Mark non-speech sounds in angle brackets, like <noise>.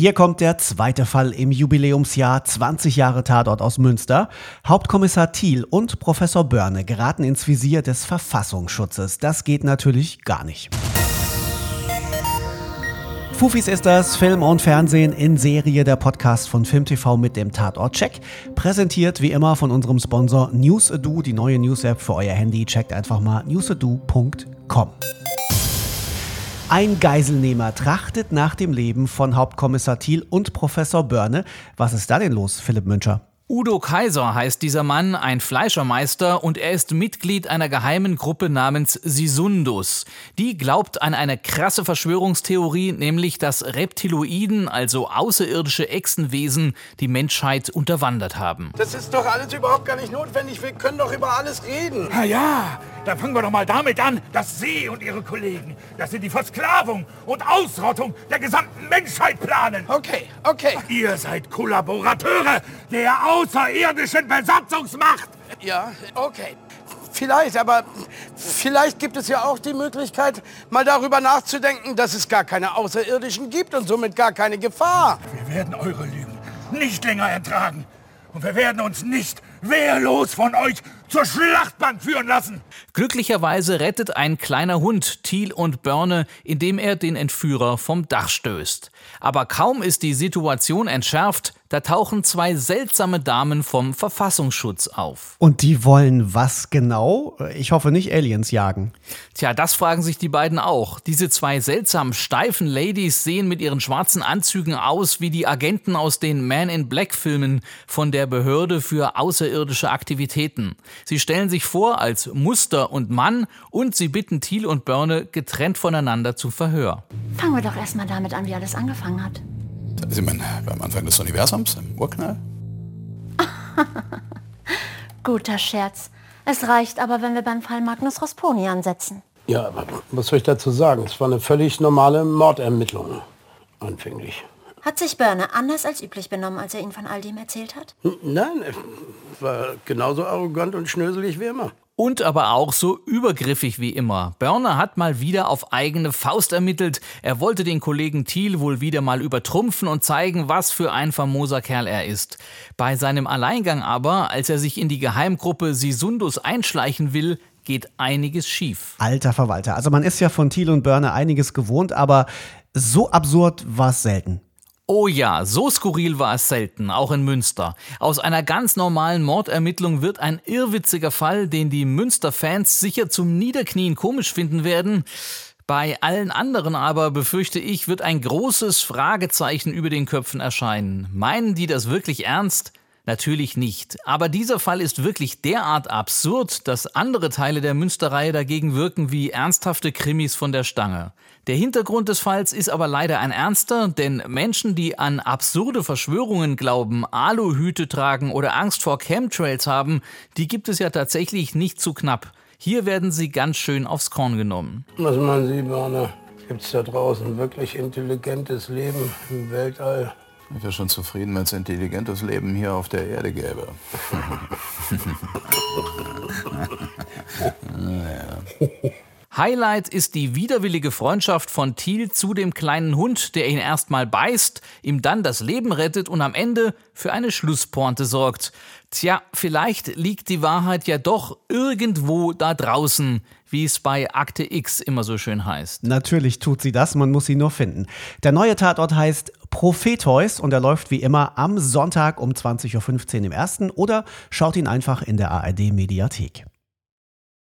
Hier kommt der zweite Fall im Jubiläumsjahr 20 Jahre Tatort aus Münster. Hauptkommissar Thiel und Professor Börne geraten ins Visier des Verfassungsschutzes. Das geht natürlich gar nicht. Fufis ist das Film und Fernsehen in Serie, der Podcast von FilmTV mit dem Tatort Check. Präsentiert wie immer von unserem Sponsor NewsAdo, die neue News-App für euer Handy. Checkt einfach mal newsado.com. Ein Geiselnehmer trachtet nach dem Leben von Hauptkommissar Thiel und Professor Börne. Was ist da denn los, Philipp Müncher? Udo Kaiser heißt dieser Mann, ein Fleischermeister, und er ist Mitglied einer geheimen Gruppe namens Sisundus. Die glaubt an eine krasse Verschwörungstheorie, nämlich dass Reptiloiden, also außerirdische Echsenwesen, die Menschheit unterwandert haben. Das ist doch alles überhaupt gar nicht notwendig. Wir können doch über alles reden. Na ja, dann fangen wir doch mal damit an, dass Sie und Ihre Kollegen, dass Sie die Versklavung und Ausrottung der gesamten Menschheit planen. Okay, okay. Ihr seid Kollaborateure der außerirdischen Besatzungsmacht. Ja, okay. Vielleicht, aber vielleicht gibt es ja auch die Möglichkeit, mal darüber nachzudenken, dass es gar keine Außerirdischen gibt und somit gar keine Gefahr. Wir werden eure Lügen nicht länger ertragen. Und wir werden uns nicht wehrlos von euch zur Schlachtbank führen lassen. Glücklicherweise rettet ein kleiner Hund Thiel und Börne, indem er den Entführer vom Dach stößt. Aber kaum ist die Situation entschärft, da tauchen zwei seltsame Damen vom Verfassungsschutz auf. Und die wollen was genau? Ich hoffe nicht Aliens jagen. Tja, das fragen sich die beiden auch. Diese zwei seltsam steifen Ladies sehen mit ihren schwarzen Anzügen aus wie die Agenten aus den Man in Black Filmen von der Behörde für außerirdische Aktivitäten. Sie stellen sich vor als Muster und Mann und sie bitten Thiel und Börne getrennt voneinander zum Verhör. Fangen wir doch erstmal damit an, wie alles angefangen hat. Sie meinen beim Anfang des Universums, im Urknall? <laughs> Guter Scherz. Es reicht aber, wenn wir beim Fall Magnus Rosponi ansetzen. Ja, aber was soll ich dazu sagen? Es war eine völlig normale Mordermittlung. Anfänglich. Hat sich Börne anders als üblich benommen, als er Ihnen von all dem erzählt hat? Nein, er war genauso arrogant und schnöselig wie immer. Und aber auch so übergriffig wie immer. Börner hat mal wieder auf eigene Faust ermittelt. Er wollte den Kollegen Thiel wohl wieder mal übertrumpfen und zeigen, was für ein famoser Kerl er ist. Bei seinem Alleingang aber, als er sich in die Geheimgruppe Sisundus einschleichen will, geht einiges schief. Alter Verwalter. Also man ist ja von Thiel und Börne einiges gewohnt, aber so absurd war es selten. Oh ja, so skurril war es selten, auch in Münster. Aus einer ganz normalen Mordermittlung wird ein irrwitziger Fall, den die Münster-Fans sicher zum Niederknien komisch finden werden. Bei allen anderen aber, befürchte ich, wird ein großes Fragezeichen über den Köpfen erscheinen. Meinen die das wirklich ernst? Natürlich nicht. Aber dieser Fall ist wirklich derart absurd, dass andere Teile der Münsterreihe dagegen wirken wie ernsthafte Krimis von der Stange. Der Hintergrund des Falls ist aber leider ein ernster, denn Menschen, die an absurde Verschwörungen glauben, Aluhüte tragen oder Angst vor Chemtrails haben, die gibt es ja tatsächlich nicht zu knapp. Hier werden sie ganz schön aufs Korn genommen. Was meinen Sie, Barne? Gibt es da draußen wirklich intelligentes Leben im Weltall? Ich wäre schon zufrieden, wenn es intelligentes Leben hier auf der Erde gäbe. <laughs> <laughs> naja. <laughs> Highlight ist die widerwillige Freundschaft von Thiel zu dem kleinen Hund, der ihn erstmal beißt, ihm dann das Leben rettet und am Ende für eine Schlusspointe sorgt. Tja, vielleicht liegt die Wahrheit ja doch irgendwo da draußen, wie es bei Akte X immer so schön heißt. Natürlich tut sie das, man muss sie nur finden. Der neue Tatort heißt Propheteus und er läuft wie immer am Sonntag um 20.15 Uhr im ersten oder schaut ihn einfach in der ARD Mediathek.